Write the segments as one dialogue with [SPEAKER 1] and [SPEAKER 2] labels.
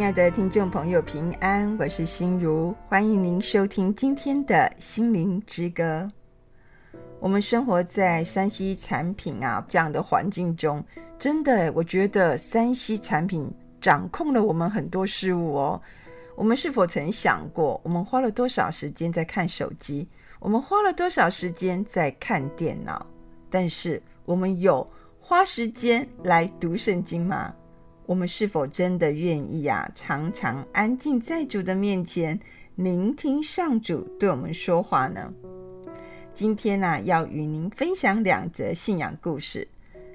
[SPEAKER 1] 亲爱的听众朋友，平安，我是心如，欢迎您收听今天的心灵之歌。我们生活在 3C 产品啊这样的环境中，真的，我觉得 3C 产品掌控了我们很多事物哦。我们是否曾想过，我们花了多少时间在看手机？我们花了多少时间在看电脑？但是，我们有花时间来读圣经吗？我们是否真的愿意啊，常常安静在主的面前，聆听上主对我们说话呢？今天呢、要与您分享两则信仰故事，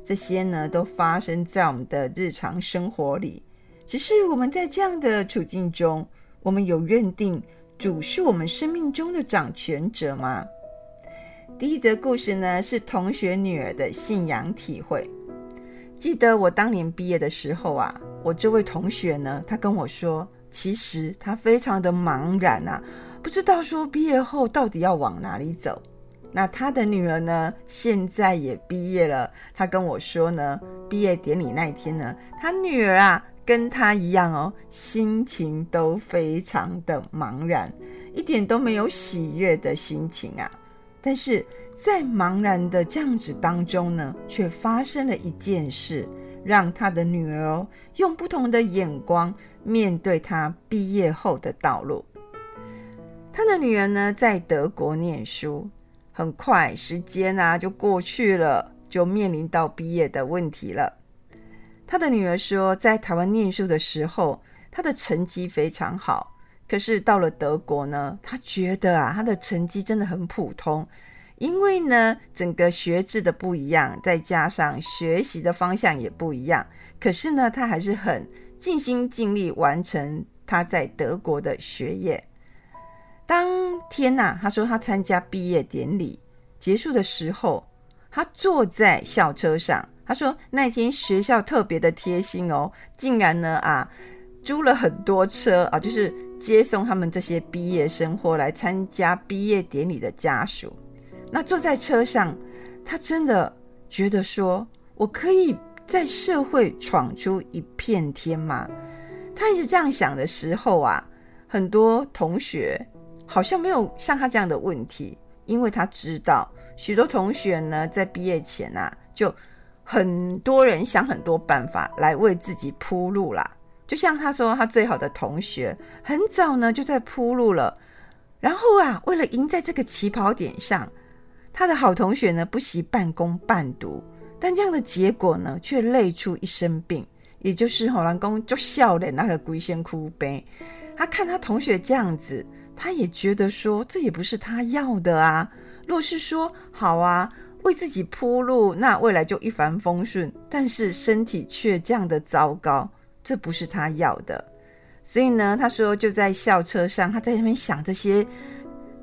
[SPEAKER 1] 这些呢都发生在我们的日常生活里。只是我们在这样的处境中，我们有认定主是我们生命中的掌权者吗？第一则故事呢，是同学女儿的信仰体会。记得我当年毕业的时候啊，我这位同学呢，他跟我说，其实他非常的茫然啊，不知道说毕业后到底要往哪里走。那他的女儿呢，现在也毕业了。他跟我说呢，毕业典礼那一天呢，他女儿啊，跟他一样哦，心情都非常的茫然，一点都没有喜悦的心情啊。但是在茫然的这样子当中呢，却发生了一件事，让他的女儿，用不同的眼光面对他毕业后的道路。他的女儿呢，在德国念书。很快，时间啊就过去了，就面临到毕业的问题了。他的女儿说，在台湾念书的时候，他的成绩非常好，可是到了德国呢，他觉得啊，他的成绩真的很普通，因为呢，整个学制的不一样，再加上学习的方向也不一样。可是呢，他还是很尽心尽力完成他在德国的学业。当天呐、啊，他说他参加毕业典礼结束的时候，他坐在校车上。他说那天学校特别的贴心哦，竟然呢啊租了很多车啊，就是接送他们这些毕业生或来参加毕业典礼的家属。那坐在车上，他真的觉得说，我可以在社会闯出一片天吗？他一直这样想的时候啊，很多同学。好像没有像他这样的问题，因为他知道许多同学呢，在毕业前啊，就很多人想很多办法来为自己铺路啦。就像他说，他最好的同学很早呢就在铺路了，然后啊，为了赢在这个起跑点上，他的好同学呢不惜半工半读，但这样的结果呢，却累出一身病，也就是好人讲就笑脸那个龟仙哭悲。他看他同学这样子。他也觉得说，这也不是他要的啊。若是说好啊，为自己铺路，那未来就一帆风顺。但是身体却这样的糟糕，这不是他要的。所以呢，他说就在校车上，他在那边想这些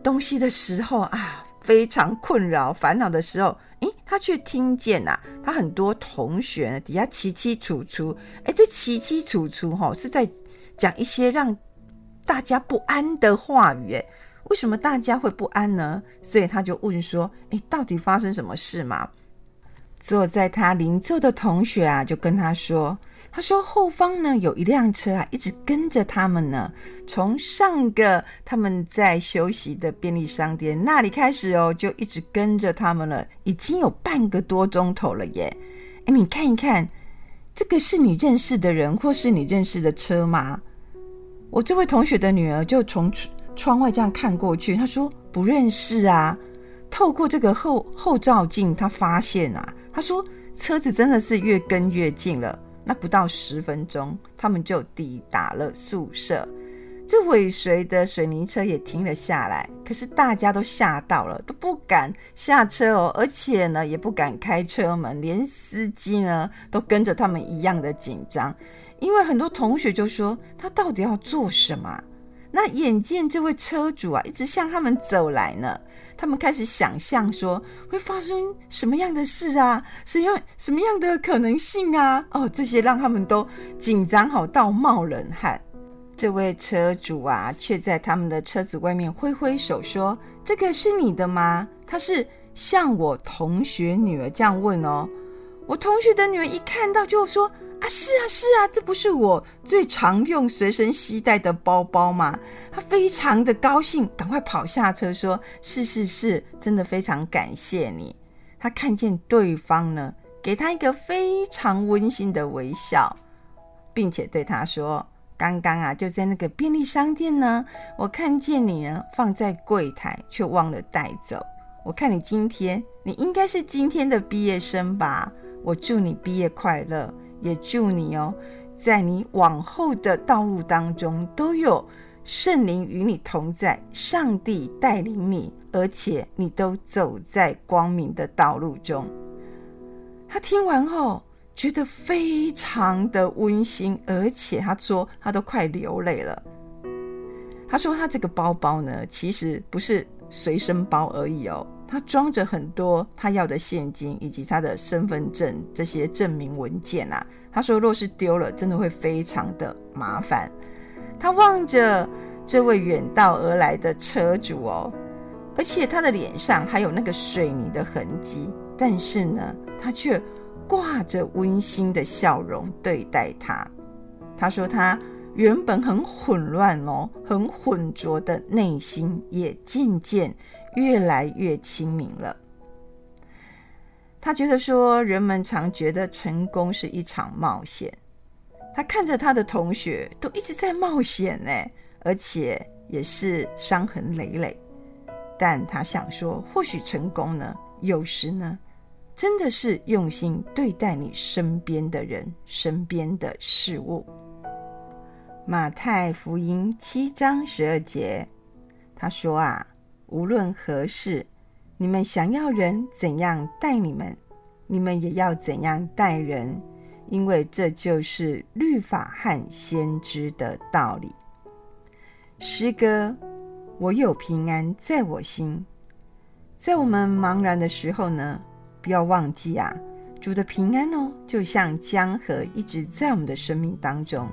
[SPEAKER 1] 东西的时候啊，非常困扰、烦恼的时候，诶，他却听见啊，他很多同学底下凄凄楚楚，诶，这凄凄楚楚哈，是在讲一些让。大家不安的话语，诶，为什么大家会不安呢？所以他就问说：“诶，到底发生什么事嘛？”坐在他邻座的同学啊，就跟他说：“他说后方呢有一辆车啊，一直跟着他们呢，从上个他们在休息的便利商店那里开始哦，就一直跟着他们了，已经有半个多钟头了耶。诶，你看一看，这个是你认识的人，或是你认识的车吗？”我这位同学的女儿就从窗外这样看过去，她说不认识啊。透过这个后后照镜，她发现啊，她说车子真的是越跟越近了。那不到十分钟，他们就抵达了宿舍。这尾随的水泥车也停了下来，可是大家都吓到了，都不敢下车哦，而且呢也不敢开车门，连司机呢都跟着他们一样的紧张。因为很多同学就说他到底要做什么？那眼见这位车主啊一直向他们走来呢，他们开始想象说会发生什么样的事啊？什么什么样的可能性啊？哦，这些让他们都紧张好到冒冷汗。这位车主啊，却在他们的车子外面挥挥手说：“这个是你的吗？”他是向我同学女儿这样问哦。我同学的女儿一看到就说。啊，是啊，是啊，这不是我最常用、随身携带的包包吗？他非常的高兴，赶快跑下车说：“是是是，真的非常感谢你。”他看见对方呢，给他一个非常温馨的微笑，并且对他说：“刚刚啊，就在那个便利商店呢，我看见你呢放在柜台，却忘了带走。我看你今天，你应该是今天的毕业生吧？我祝你毕业快乐，也祝你哦，在你往后的道路当中都有。”圣灵与你同在，上帝带领你，而且你都走在光明的道路中。他听完后觉得非常的温馨，而且他说他都快流泪了。他说他这个包包呢，其实不是随身包而已哦，他装着很多他要的现金以及他的身份证这些证明文件啊。他说若是丢了，真的会非常的麻烦。他望着这位远道而来的车主哦，而且他的脸上还有那个水泥的痕迹，但是呢，他却挂着温馨的笑容对待他。他说他原本很混乱哦，很浑浊的内心也渐渐越来越清明了。他觉得说，人们常觉得成功是一场冒险。他看着他的同学都一直在冒险呢，而且也是伤痕累累。但他想说，或许成功呢，有时呢，真的是用心对待你身边的人、身边的事物。马太福音七章十二节，他说啊，无论何事，你们想要人怎样待你们，你们也要怎样待人。因为这就是律法和先知的道理。诗歌，我有平安在我心。在我们茫然的时候呢，不要忘记啊，主的平安哦，就像江河一直在我们的生命当中。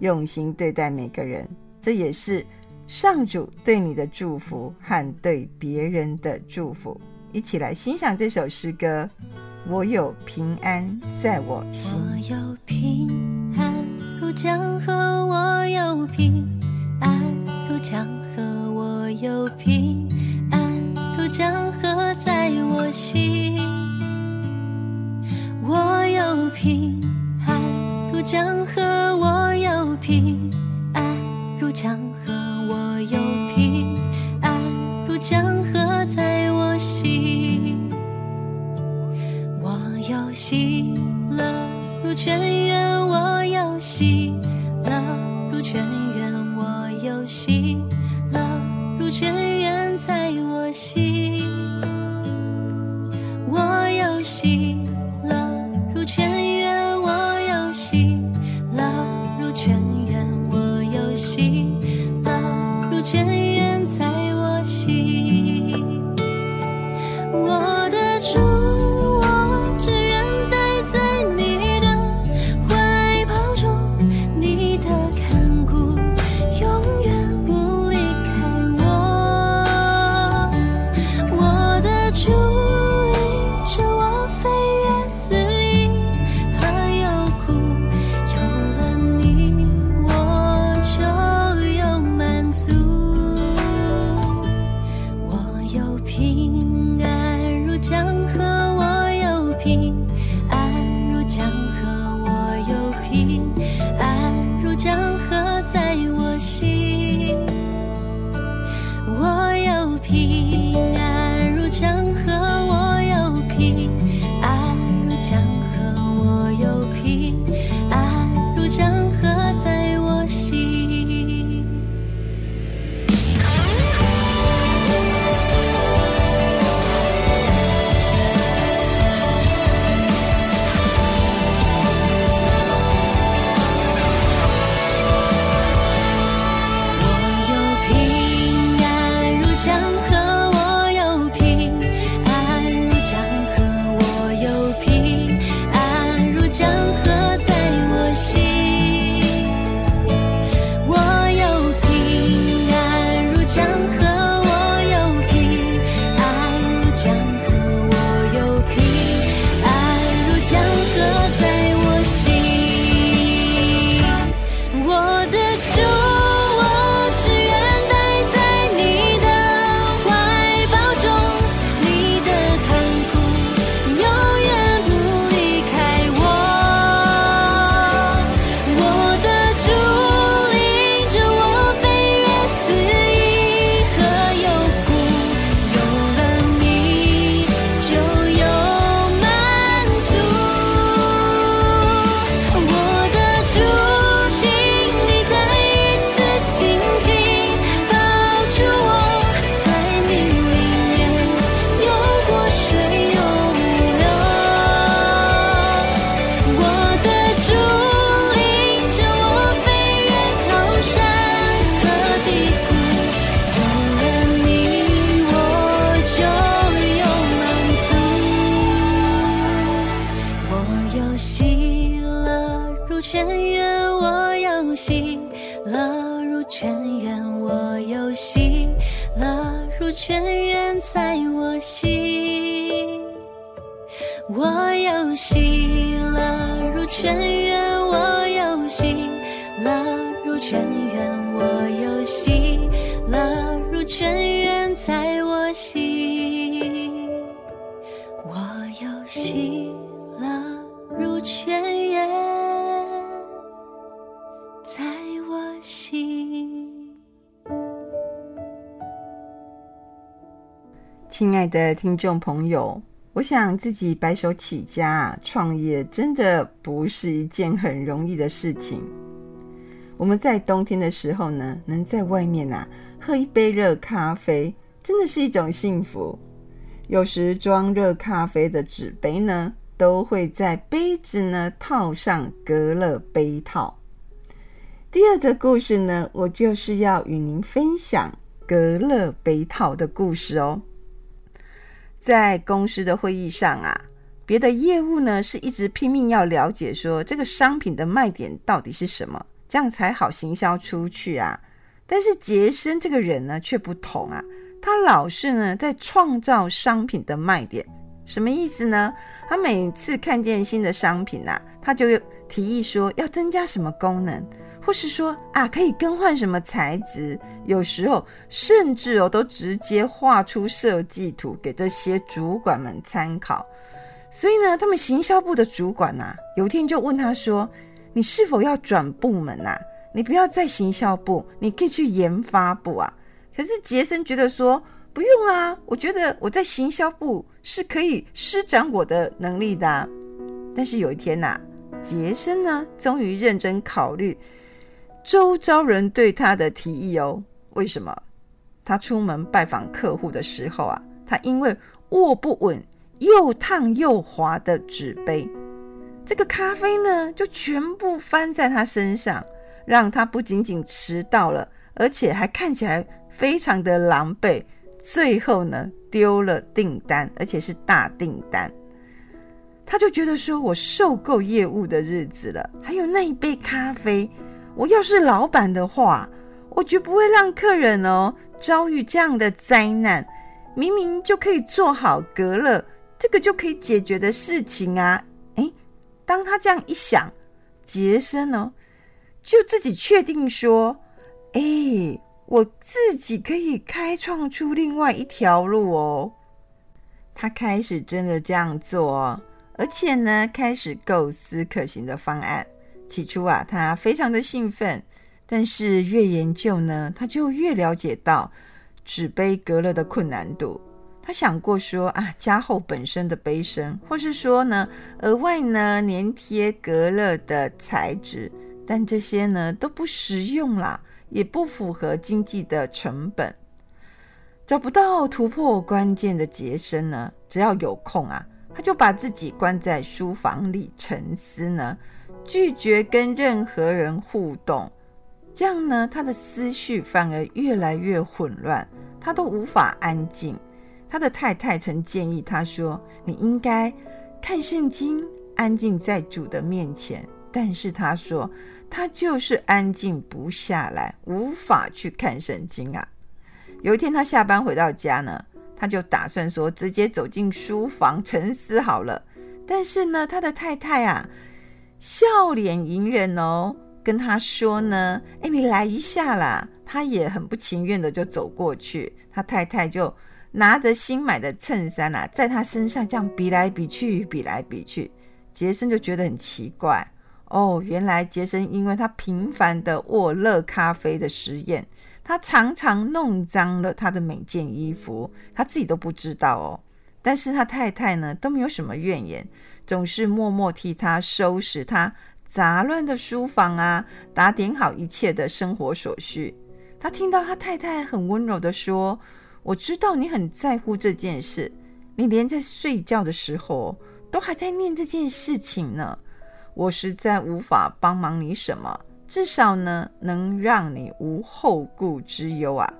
[SPEAKER 1] 用心对待每个人，这也是上主对你的祝福和对别人的祝福。一起来欣赏这首诗歌。我有平安在我心，
[SPEAKER 2] 我有平安如江河，我有平安如江河，我有平安如江河在我心。我有平安如江河，我有平安如江河，心。亲爱的
[SPEAKER 1] 听众朋友。我想自己白手起家，创业真的不是一件很容易的事情。我们在冬天的时候呢，能在外面啊喝一杯热咖啡，真的是一种幸福。有时装热咖啡的纸杯呢，都会在杯子呢套上隔热杯套。第二则故事呢，我就是要与您分享格勒杯套的故事哦。在公司的会议上啊，别的业务呢是一直拼命要了解说这个商品的卖点到底是什么，这样才好行销出去啊。但是杰森这个人呢却不同啊，他老是呢在创造商品的卖点，什么意思呢？他每次看见新的商品啊，他就提议说要增加什么功能。或是说啊，可以更换什么材质？有时候甚至哦，都直接画出设计图给这些主管们参考。所以呢，他们行销部的主管啊，有一天就问他说：“你是否要转部门啊？你不要在行销部，你可以去研发部啊。”可是杰森觉得说：“不用啊，我觉得我在行销部是可以施展我的能力的。”但是有一天呐，杰森呢，终于认真考虑。周遭人对他的提议哦，为什么？他出门拜访客户的时候啊，他因为握不稳又烫又滑的纸杯，这个咖啡呢就全部翻在他身上，让他不仅仅迟到了，而且还看起来非常的狼狈。最后呢，丢了订单，而且是大订单。他就觉得说，我受够业务的日子了，还有那一杯咖啡。我要是老板的话，我绝不会让客人哦遭遇这样的灾难。明明就可以做好隔热，这个就可以解决的事情啊！诶，当他这样一想，杰森呢，就自己确定说：“诶，我自己可以开创出另外一条路哦。”他开始真的这样做，而且呢，开始构思可行的方案。起初啊，他非常的兴奋，但是越研究呢，他就越了解到纸杯隔热的困难度。他想过说啊，加厚本身的杯身，或是说呢，额外呢粘贴隔热的材质，但这些呢都不实用啦，也不符合经济的成本。找不到突破关键的杰森呢，只要有空啊，他就把自己关在书房里沉思呢。拒绝跟任何人互动，这样呢，他的思绪反而越来越混乱，他都无法安静。他的太太曾建议他说：“你应该看圣经，安静在主的面前。”但是他说他就是安静不下来，无法去看圣经啊。有一天他下班回到家呢，他就打算说直接走进书房沉思好了。但是呢，他的太太啊。笑脸迎人哦，跟他说呢，哎，你来一下啦。他也很不情愿的就走过去，他太太就拿着新买的衬衫啊，在他身上这样比来比去，比来比去。杰森就觉得很奇怪哦，原来杰森因为他频繁的握热咖啡的实验，他常常弄脏了他的每件衣服，他自己都不知道哦。但是他太太呢，都没有什么怨言。总是默默替他收拾他杂乱的书房啊，打点好一切的生活所需。他听到他太太很温柔地说：“我知道你很在乎这件事，你连在睡觉的时候都还在念这件事情呢。我实在无法帮忙你什么，至少呢，能让你无后顾之忧啊。”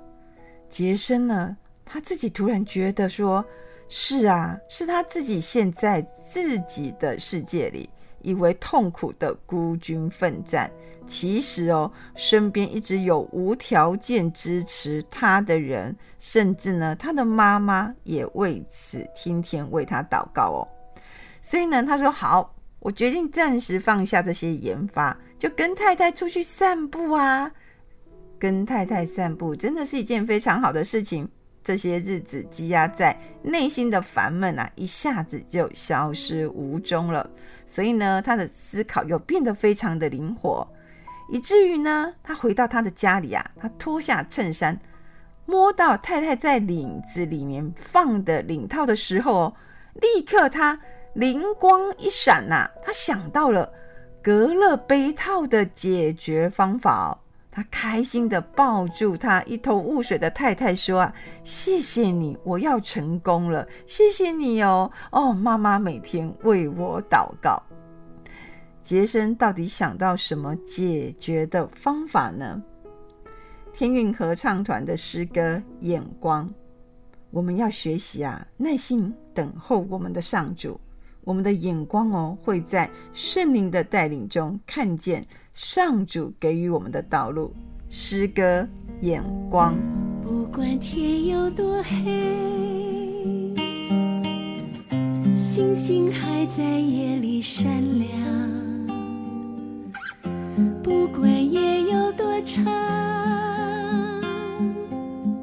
[SPEAKER 1] 杰森呢，他自己突然觉得说。是啊，是他自己陷在自己的世界里，以为痛苦的孤军奋战，其实哦，身边一直有无条件支持他的人，甚至呢，他的妈妈也为此天天为他祷告哦。所以呢，他说好，我决定暂时放下这些研发，就跟太太出去散步啊。跟太太散步真的是一件非常好的事情。这些日子积压在内心的烦闷啊，一下子就消失无踪了。所以呢，他的思考又变得非常的灵活。以至于呢，他回到他的家里啊，他脱下衬衫，摸到太太在领子里面放的领套的时候哦，立刻他灵光一闪呐、啊，他想到了隔勒杯套的解决方法哦，他开心地抱住他一头雾水的太太说啊，谢谢你，我要成功了，谢谢你哦，哦，妈妈每天为我祷告。杰森到底想到什么解决的方法呢？天韵合唱团的诗歌《眼光》，我们要学习啊，耐心等候我们的上主。我们的眼光哦，会在圣灵的带领中看见上主给予我们的道路。诗歌《眼光》，
[SPEAKER 2] 不管天有多黑，星星还在夜里闪亮。不管夜有多长，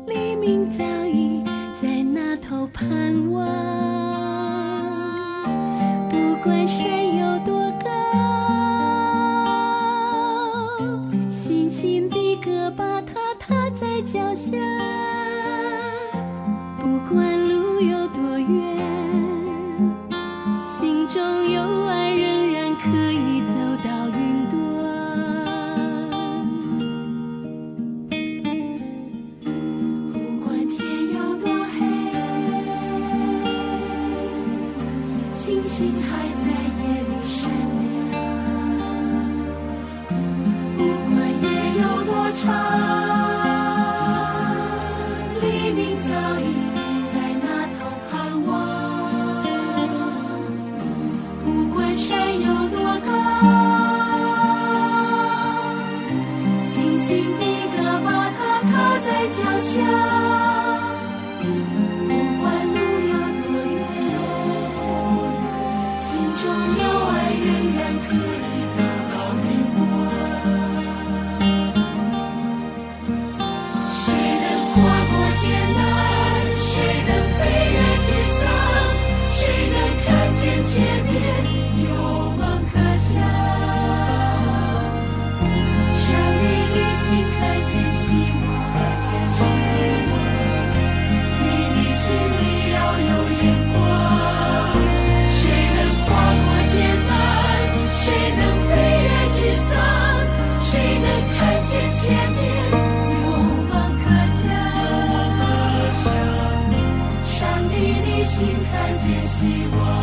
[SPEAKER 2] 黎明早已在那头盼望。不管谁脚下见希望。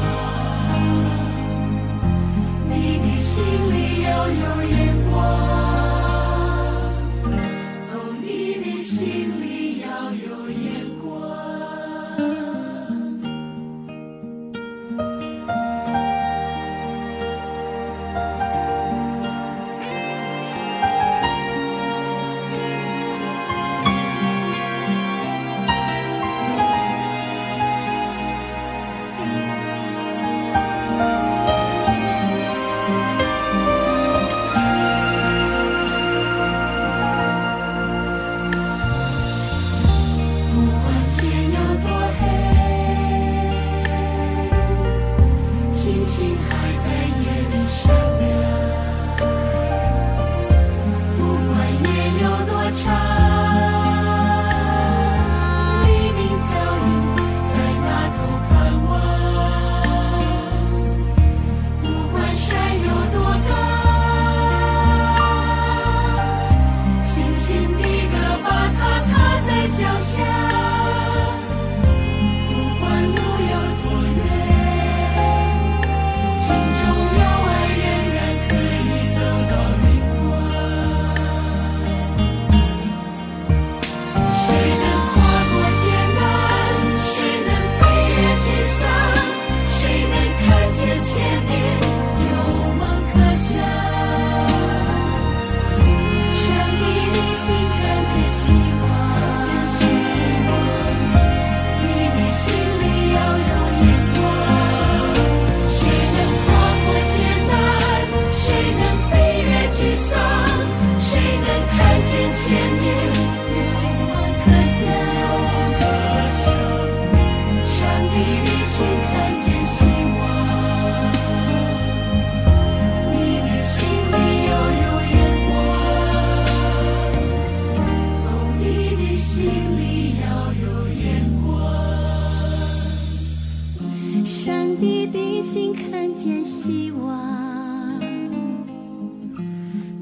[SPEAKER 2] 见希望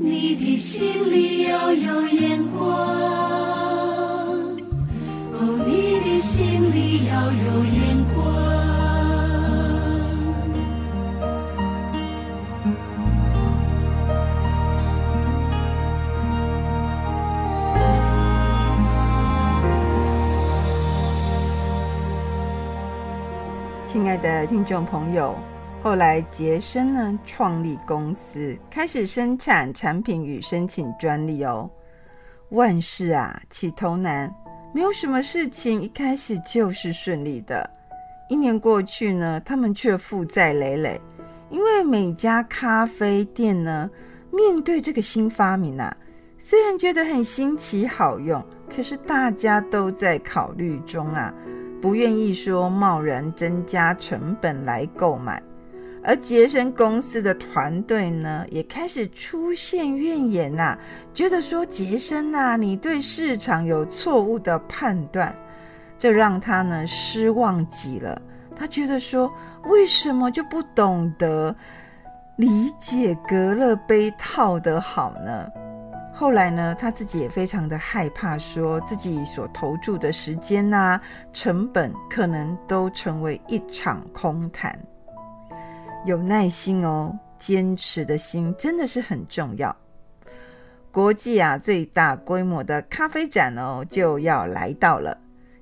[SPEAKER 2] 你的心里要有眼光哦你的心里要有眼光
[SPEAKER 1] 亲爱的听众朋友后来杰森呢创立公司，开始生产产品与申请专利哦。万事啊起头难，没有什么事情一开始就是顺利的。一年过去呢，他们却负债累累，因为每家咖啡店呢面对这个新发明啊，虽然觉得很新奇好用，可是大家都在考虑中啊。不愿意说贸然增加成本来购买，而杰森公司的团队呢，也开始出现怨言呐、觉得说杰森呐，你对市场有错误的判断，这让他呢失望极了。他觉得说，为什么就不懂得理解隔热杯套的好呢？后来呢，他自己也非常的害怕，说自己所投注的时间呐、成本，可能都成为一场空谈。有耐心哦，坚持的心真的是很重要。国际啊，最大规模的咖啡展哦，就要来到了。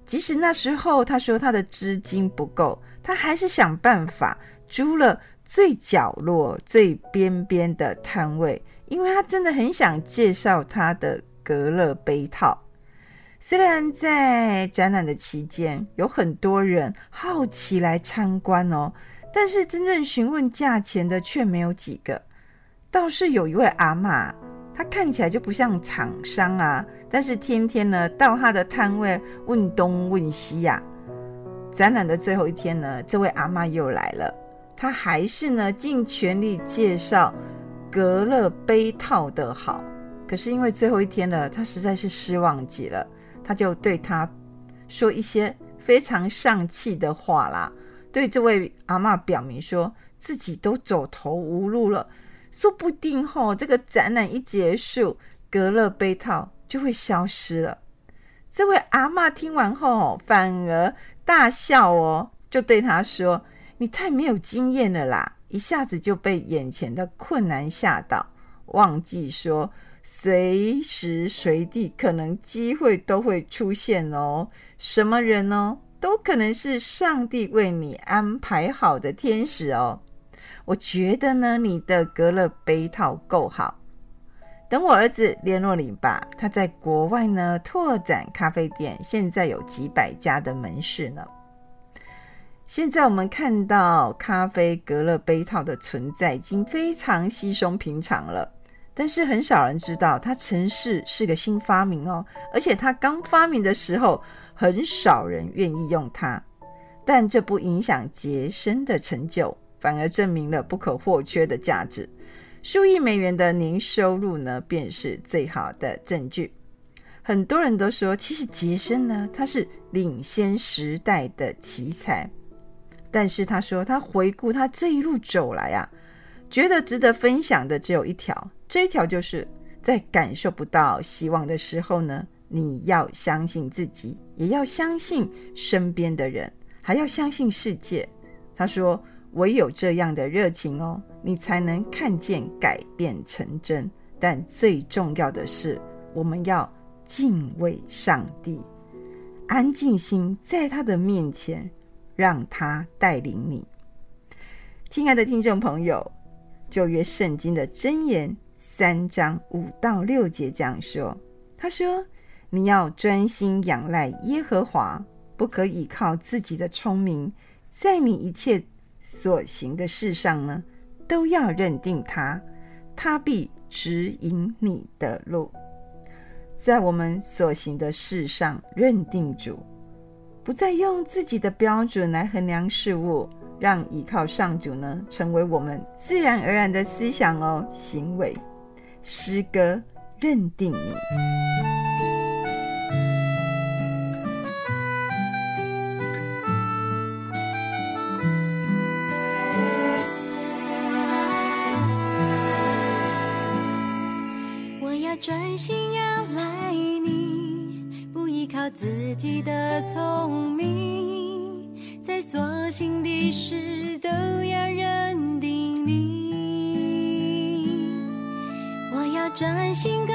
[SPEAKER 1] 即使那时候他说他的资金不够，他还是想办法租了最角落、最边边的摊位。因为他真的很想介绍他的隔热杯套，虽然在展览的期间有很多人好奇来参观哦，但是真正询问价钱的却没有几个。倒是有一位阿嬷，她看起来就不像厂商啊，但是天天呢到他的摊位问东问西呀。展览的最后一天呢，这位阿嬷又来了，她还是呢尽全力介绍。隔热杯套的好，可是因为最后一天了，他实在是失望极了。他就对他说一些非常丧气的话啦，对这位阿嬷表明说自己都走投无路了，说不定吼这个展览一结束，隔热杯套就会消失了。这位阿嬷听完后反而大笑哦，就对他说：“你太没有经验了啦。”一下子就被眼前的困难吓到，忘记说随时随地可能机会都会出现哦。什么人哦，都可能是上帝为你安排好的天使哦。我觉得呢，你的隔热杯套够好。等我儿子联络你吧，他在国外呢拓展咖啡店，现在有几百家的门市呢。现在我们看到咖啡隔热杯套的存在已经非常稀松平常了，但是很少人知道它曾是是个新发明哦，而且它刚发明的时候很少人愿意用它，但这不影响杰森的成就，反而证明了不可或缺的价值。数亿美元的年收入呢，便是最好的证据。很多人都说，其实杰森呢，他是领先时代的奇才。但是他说，他回顾他这一路走来啊，觉得值得分享的只有一条，这一条就是在感受不到希望的时候呢，你要相信自己，也要相信身边的人，还要相信世界。他说，唯有这样的热情哦，你才能看见改变成真。但最重要的是，我们要敬畏上帝，安静心在他的面前。让他带领你，亲爱的听众朋友，旧约圣经的箴言三章五到六节这样说：“他说，你要专心仰赖耶和华，不可倚靠自己的聪明，在你一切所行的事上呢，都要认定他，他必指引你的路。”在我们所行的事上认定主，不再用自己的标准来衡量事物，让倚靠上主呢，成为我们自然而然的思想哦，行为。诗歌认定你。
[SPEAKER 2] 专心仰赖你，不依靠自己的聪明，在所幸的事都要认定你。我要专心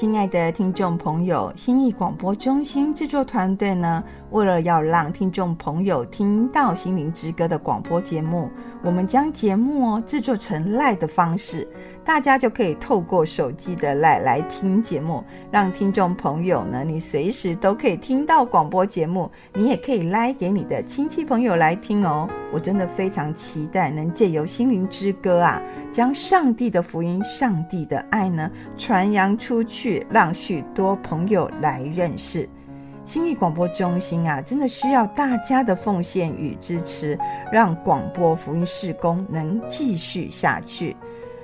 [SPEAKER 2] 亲爱的
[SPEAKER 1] 听众朋友，心意广播中心制作团队呢，为了要让听众朋友听到《心灵之歌》的广播节目，我们将节目哦制作成 LINE 的方式，大家就可以透过手机的 LINE 来听节目，让听众朋友呢，你随时都可以听到广播节目，你也可以 LINE 给你的亲戚朋友来听哦。我真的非常期待能借由《心灵之歌》啊，将上帝的福音、上帝的爱呢传扬出去，让许多朋友来认识。心理广播中心啊，真的需要大家的奉献与支持，让广播福音事工能继续下去。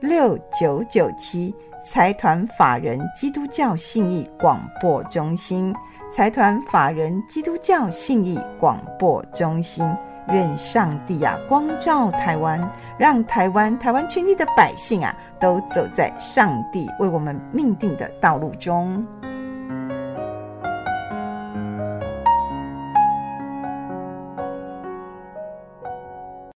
[SPEAKER 1] 六九九七，财团法人基督教信义广播中心，财团法人基督教信义广播中心，愿上帝啊光照台湾，让台湾台湾全体的百姓啊都走在上帝为我们命定的道路中。